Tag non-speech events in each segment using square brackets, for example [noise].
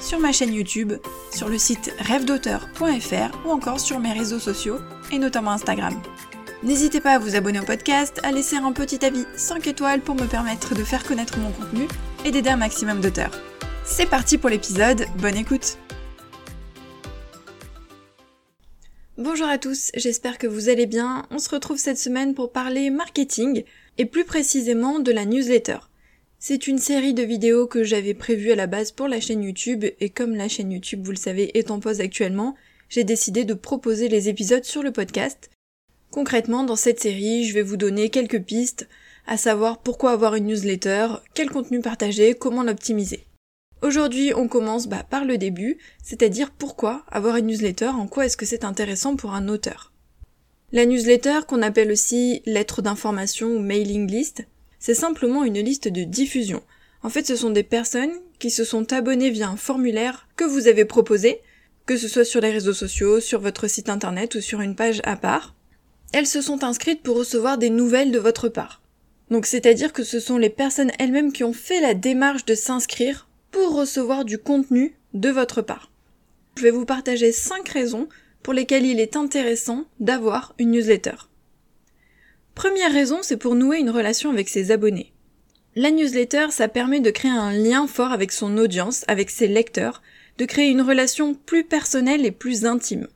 sur ma chaîne YouTube, sur le site rêvedauteur.fr ou encore sur mes réseaux sociaux et notamment Instagram. N'hésitez pas à vous abonner au podcast, à laisser un petit avis 5 étoiles pour me permettre de faire connaître mon contenu et d'aider un maximum d'auteurs. C'est parti pour l'épisode, bonne écoute Bonjour à tous, j'espère que vous allez bien. On se retrouve cette semaine pour parler marketing et plus précisément de la newsletter. C'est une série de vidéos que j'avais prévues à la base pour la chaîne YouTube et comme la chaîne YouTube, vous le savez, est en pause actuellement, j'ai décidé de proposer les épisodes sur le podcast. Concrètement, dans cette série, je vais vous donner quelques pistes, à savoir pourquoi avoir une newsletter, quel contenu partager, comment l'optimiser. Aujourd'hui, on commence bah, par le début, c'est-à-dire pourquoi avoir une newsletter, en quoi est-ce que c'est intéressant pour un auteur. La newsletter, qu'on appelle aussi lettre d'information ou mailing list, c'est simplement une liste de diffusion. En fait, ce sont des personnes qui se sont abonnées via un formulaire que vous avez proposé, que ce soit sur les réseaux sociaux, sur votre site internet ou sur une page à part. Elles se sont inscrites pour recevoir des nouvelles de votre part. Donc c'est-à-dire que ce sont les personnes elles-mêmes qui ont fait la démarche de s'inscrire pour recevoir du contenu de votre part. Je vais vous partager 5 raisons pour lesquelles il est intéressant d'avoir une newsletter. Première raison, c'est pour nouer une relation avec ses abonnés. La newsletter, ça permet de créer un lien fort avec son audience, avec ses lecteurs, de créer une relation plus personnelle et plus intime.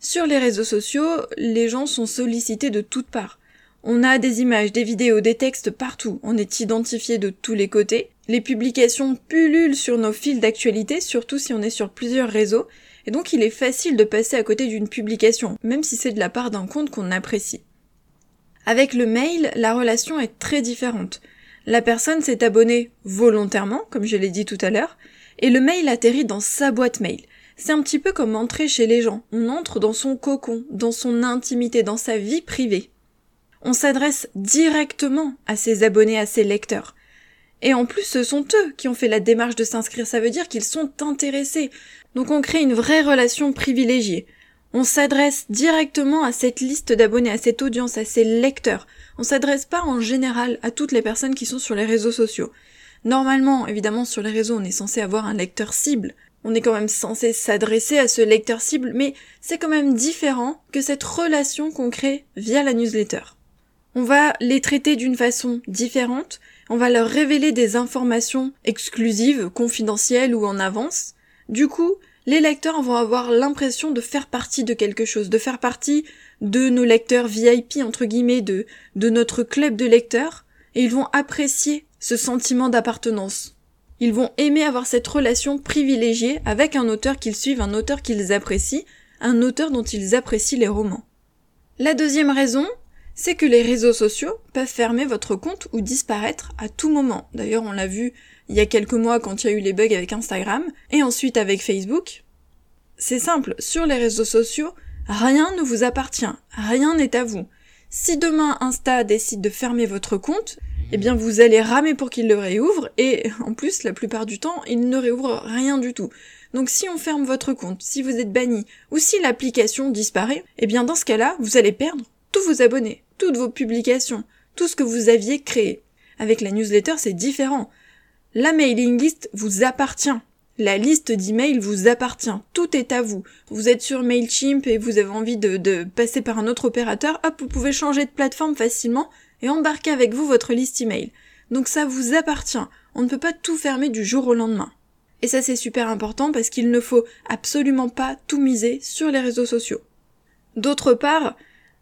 Sur les réseaux sociaux, les gens sont sollicités de toutes parts. On a des images, des vidéos, des textes partout, on est identifié de tous les côtés. Les publications pullulent sur nos fils d'actualité, surtout si on est sur plusieurs réseaux, et donc il est facile de passer à côté d'une publication, même si c'est de la part d'un compte qu'on apprécie. Avec le mail, la relation est très différente. La personne s'est abonnée volontairement, comme je l'ai dit tout à l'heure, et le mail atterrit dans sa boîte mail. C'est un petit peu comme entrer chez les gens. On entre dans son cocon, dans son intimité, dans sa vie privée. On s'adresse directement à ses abonnés, à ses lecteurs. Et en plus, ce sont eux qui ont fait la démarche de s'inscrire. Ça veut dire qu'ils sont intéressés. Donc on crée une vraie relation privilégiée. On s'adresse directement à cette liste d'abonnés, à cette audience, à ces lecteurs. On s'adresse pas en général à toutes les personnes qui sont sur les réseaux sociaux. Normalement, évidemment, sur les réseaux, on est censé avoir un lecteur cible. On est quand même censé s'adresser à ce lecteur cible, mais c'est quand même différent que cette relation qu'on crée via la newsletter. On va les traiter d'une façon différente, on va leur révéler des informations exclusives, confidentielles ou en avance. Du coup, les lecteurs vont avoir l'impression de faire partie de quelque chose, de faire partie de nos lecteurs VIP, entre guillemets, de, de notre club de lecteurs, et ils vont apprécier ce sentiment d'appartenance. Ils vont aimer avoir cette relation privilégiée avec un auteur qu'ils suivent, un auteur qu'ils apprécient, un auteur dont ils apprécient les romans. La deuxième raison, c'est que les réseaux sociaux peuvent fermer votre compte ou disparaître à tout moment. D'ailleurs, on l'a vu il y a quelques mois quand il y a eu les bugs avec Instagram, et ensuite avec Facebook. C'est simple, sur les réseaux sociaux, rien ne vous appartient, rien n'est à vous. Si demain Insta décide de fermer votre compte, eh bien vous allez ramer pour qu'il le réouvre, et [laughs] en plus, la plupart du temps, il ne réouvre rien du tout. Donc si on ferme votre compte, si vous êtes banni, ou si l'application disparaît, eh bien dans ce cas-là, vous allez perdre tous vos abonnés, toutes vos publications, tout ce que vous aviez créé. Avec la newsletter, c'est différent. La mailing list vous appartient. La liste d'emails vous appartient. Tout est à vous. Vous êtes sur MailChimp et vous avez envie de, passer par un autre opérateur, hop, vous pouvez changer de plateforme facilement et embarquer avec vous votre liste email. Donc ça vous appartient. On ne peut pas tout fermer du jour au lendemain. Et ça c'est super important parce qu'il ne faut absolument pas tout miser sur les réseaux sociaux. D'autre part,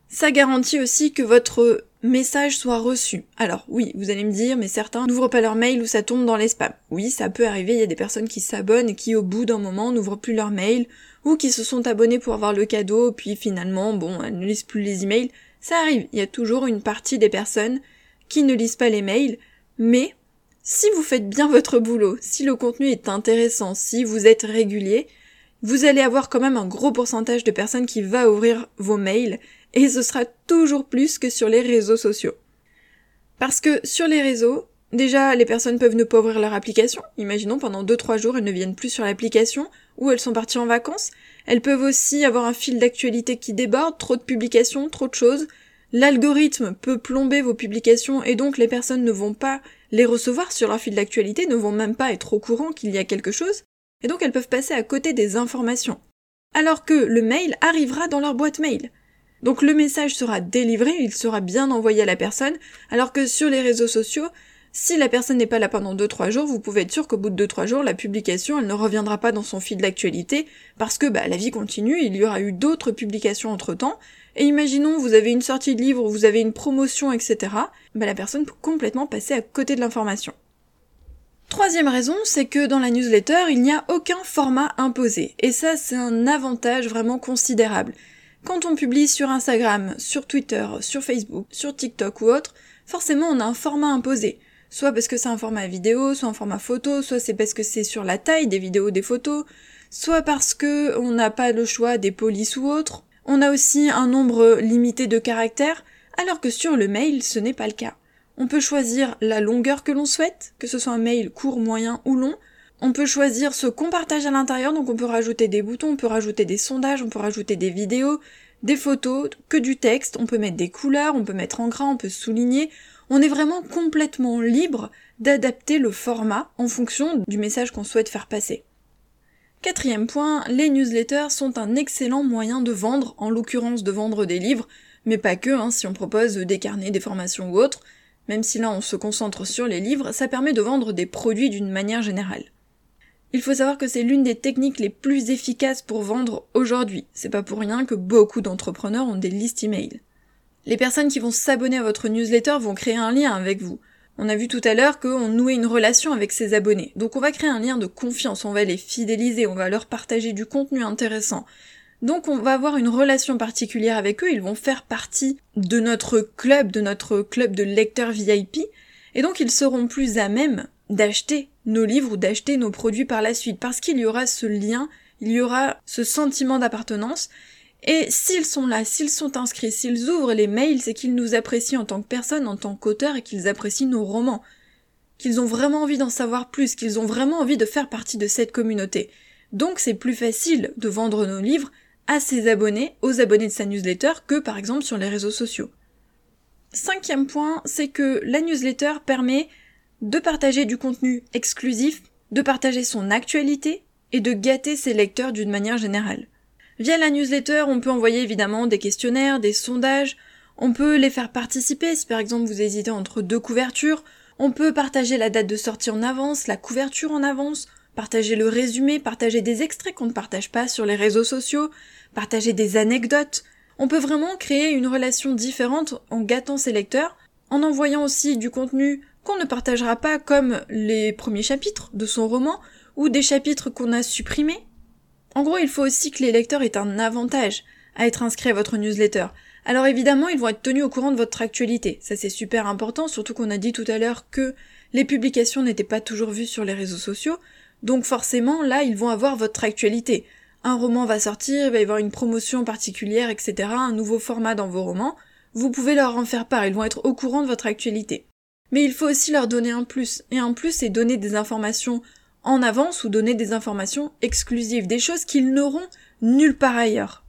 ça garantit aussi que votre message soit reçu. Alors oui, vous allez me dire, mais certains n'ouvrent pas leur mail ou ça tombe dans les spams. Oui, ça peut arriver, il y a des personnes qui s'abonnent et qui au bout d'un moment n'ouvrent plus leur mail, ou qui se sont abonnés pour avoir le cadeau, puis finalement, bon, elles ne lisent plus les emails. Ça arrive, il y a toujours une partie des personnes qui ne lisent pas les mails, mais si vous faites bien votre boulot, si le contenu est intéressant, si vous êtes régulier, vous allez avoir quand même un gros pourcentage de personnes qui va ouvrir vos mails et ce sera toujours plus que sur les réseaux sociaux. Parce que sur les réseaux, déjà les personnes peuvent ne pas ouvrir leur application. Imaginons pendant 2-3 jours elles ne viennent plus sur l'application ou elles sont parties en vacances. Elles peuvent aussi avoir un fil d'actualité qui déborde, trop de publications, trop de choses. L'algorithme peut plomber vos publications et donc les personnes ne vont pas les recevoir sur leur fil d'actualité, ne vont même pas être au courant qu'il y a quelque chose et donc elles peuvent passer à côté des informations. Alors que le mail arrivera dans leur boîte mail. Donc le message sera délivré, il sera bien envoyé à la personne, alors que sur les réseaux sociaux, si la personne n'est pas là pendant 2-3 jours, vous pouvez être sûr qu'au bout de 2-3 jours, la publication, elle ne reviendra pas dans son fil d'actualité, parce que bah, la vie continue, il y aura eu d'autres publications entre-temps, et imaginons vous avez une sortie de livre, vous avez une promotion, etc., bah, la personne peut complètement passer à côté de l'information. Troisième raison, c'est que dans la newsletter, il n'y a aucun format imposé. Et ça, c'est un avantage vraiment considérable. Quand on publie sur Instagram, sur Twitter, sur Facebook, sur TikTok ou autre, forcément on a un format imposé. Soit parce que c'est un format vidéo, soit un format photo, soit c'est parce que c'est sur la taille des vidéos, des photos, soit parce que on n'a pas le choix des polices ou autres. On a aussi un nombre limité de caractères, alors que sur le mail, ce n'est pas le cas. On peut choisir la longueur que l'on souhaite, que ce soit un mail court, moyen ou long. On peut choisir ce qu'on partage à l'intérieur, donc on peut rajouter des boutons, on peut rajouter des sondages, on peut rajouter des vidéos, des photos, que du texte, on peut mettre des couleurs, on peut mettre en gras, on peut souligner. On est vraiment complètement libre d'adapter le format en fonction du message qu'on souhaite faire passer. Quatrième point, les newsletters sont un excellent moyen de vendre, en l'occurrence de vendre des livres, mais pas que, hein, si on propose des carnets, des formations ou autres même si là on se concentre sur les livres, ça permet de vendre des produits d'une manière générale. Il faut savoir que c'est l'une des techniques les plus efficaces pour vendre aujourd'hui. C'est pas pour rien que beaucoup d'entrepreneurs ont des listes email. Les personnes qui vont s'abonner à votre newsletter vont créer un lien avec vous. On a vu tout à l'heure qu'on nouait une relation avec ses abonnés. Donc on va créer un lien de confiance, on va les fidéliser, on va leur partager du contenu intéressant. Donc on va avoir une relation particulière avec eux, ils vont faire partie de notre club, de notre club de lecteurs VIP, et donc ils seront plus à même d'acheter nos livres ou d'acheter nos produits par la suite, parce qu'il y aura ce lien, il y aura ce sentiment d'appartenance, et s'ils sont là, s'ils sont inscrits, s'ils ouvrent les mails, c'est qu'ils nous apprécient en tant que personne, en tant qu'auteur, et qu'ils apprécient nos romans, qu'ils ont vraiment envie d'en savoir plus, qu'ils ont vraiment envie de faire partie de cette communauté. Donc c'est plus facile de vendre nos livres à ses abonnés, aux abonnés de sa newsletter, que par exemple sur les réseaux sociaux. Cinquième point, c'est que la newsletter permet de partager du contenu exclusif, de partager son actualité et de gâter ses lecteurs d'une manière générale. Via la newsletter, on peut envoyer évidemment des questionnaires, des sondages, on peut les faire participer si par exemple vous hésitez entre deux couvertures, on peut partager la date de sortie en avance, la couverture en avance, partager le résumé, partager des extraits qu'on ne partage pas sur les réseaux sociaux, partager des anecdotes. On peut vraiment créer une relation différente en gâtant ses lecteurs, en envoyant aussi du contenu qu'on ne partagera pas comme les premiers chapitres de son roman, ou des chapitres qu'on a supprimés. En gros, il faut aussi que les lecteurs aient un avantage à être inscrits à votre newsletter. Alors évidemment, ils vont être tenus au courant de votre actualité. Ça c'est super important, surtout qu'on a dit tout à l'heure que les publications n'étaient pas toujours vues sur les réseaux sociaux, donc forcément là ils vont avoir votre actualité un roman va sortir, il va y avoir une promotion particulière, etc., un nouveau format dans vos romans, vous pouvez leur en faire part, ils vont être au courant de votre actualité. Mais il faut aussi leur donner un plus, et un plus c'est donner des informations en avance ou donner des informations exclusives, des choses qu'ils n'auront nulle part ailleurs.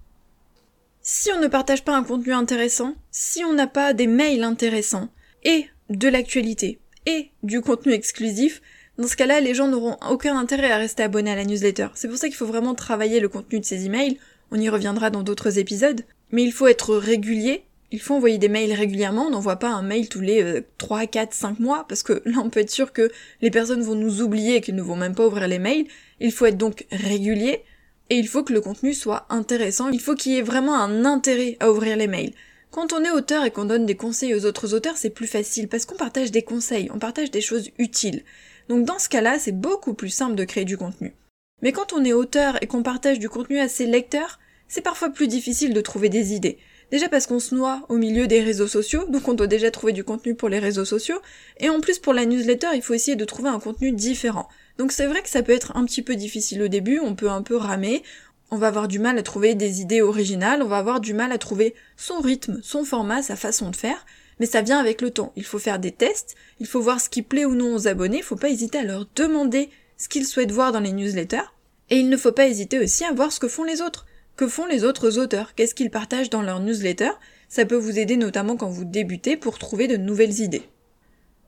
Si on ne partage pas un contenu intéressant, si on n'a pas des mails intéressants, et de l'actualité, et du contenu exclusif, dans ce cas-là, les gens n'auront aucun intérêt à rester abonnés à la newsletter. C'est pour ça qu'il faut vraiment travailler le contenu de ces emails. On y reviendra dans d'autres épisodes. Mais il faut être régulier. Il faut envoyer des mails régulièrement. On n'envoie pas un mail tous les 3, 4, 5 mois parce que là, on peut être sûr que les personnes vont nous oublier et qu'elles ne vont même pas ouvrir les mails. Il faut être donc régulier. Et il faut que le contenu soit intéressant. Il faut qu'il y ait vraiment un intérêt à ouvrir les mails. Quand on est auteur et qu'on donne des conseils aux autres auteurs, c'est plus facile parce qu'on partage des conseils, on partage des choses utiles. Donc dans ce cas-là, c'est beaucoup plus simple de créer du contenu. Mais quand on est auteur et qu'on partage du contenu à ses lecteurs, c'est parfois plus difficile de trouver des idées. Déjà parce qu'on se noie au milieu des réseaux sociaux, donc on doit déjà trouver du contenu pour les réseaux sociaux, et en plus pour la newsletter, il faut essayer de trouver un contenu différent. Donc c'est vrai que ça peut être un petit peu difficile au début, on peut un peu ramer, on va avoir du mal à trouver des idées originales, on va avoir du mal à trouver son rythme, son format, sa façon de faire, mais ça vient avec le temps. Il faut faire des tests, il faut voir ce qui plaît ou non aux abonnés, il faut pas hésiter à leur demander ce qu'ils souhaitent voir dans les newsletters, et il ne faut pas hésiter aussi à voir ce que font les autres. Que font les autres auteurs? Qu'est-ce qu'ils partagent dans leurs newsletters Ça peut vous aider notamment quand vous débutez pour trouver de nouvelles idées.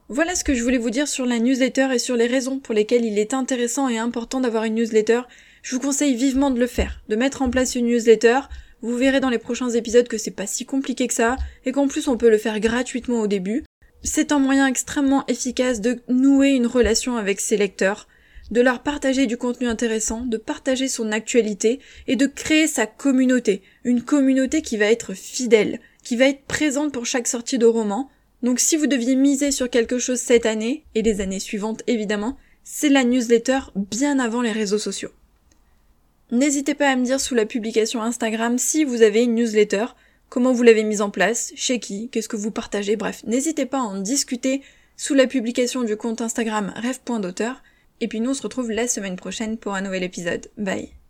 Voilà ce que je voulais vous dire sur la newsletter et sur les raisons pour lesquelles il est intéressant et important d'avoir une newsletter. Je vous conseille vivement de le faire, de mettre en place une newsletter. Vous verrez dans les prochains épisodes que c'est pas si compliqué que ça, et qu'en plus on peut le faire gratuitement au début. C'est un moyen extrêmement efficace de nouer une relation avec ses lecteurs, de leur partager du contenu intéressant, de partager son actualité et de créer sa communauté, une communauté qui va être fidèle, qui va être présente pour chaque sortie de roman. Donc si vous deviez miser sur quelque chose cette année, et les années suivantes évidemment, c'est la newsletter bien avant les réseaux sociaux. N'hésitez pas à me dire sous la publication Instagram si vous avez une newsletter, comment vous l'avez mise en place, chez qui, qu'est-ce que vous partagez, bref, n'hésitez pas à en discuter sous la publication du compte Instagram rêve.d'auteur. Et puis nous on se retrouve la semaine prochaine pour un nouvel épisode. Bye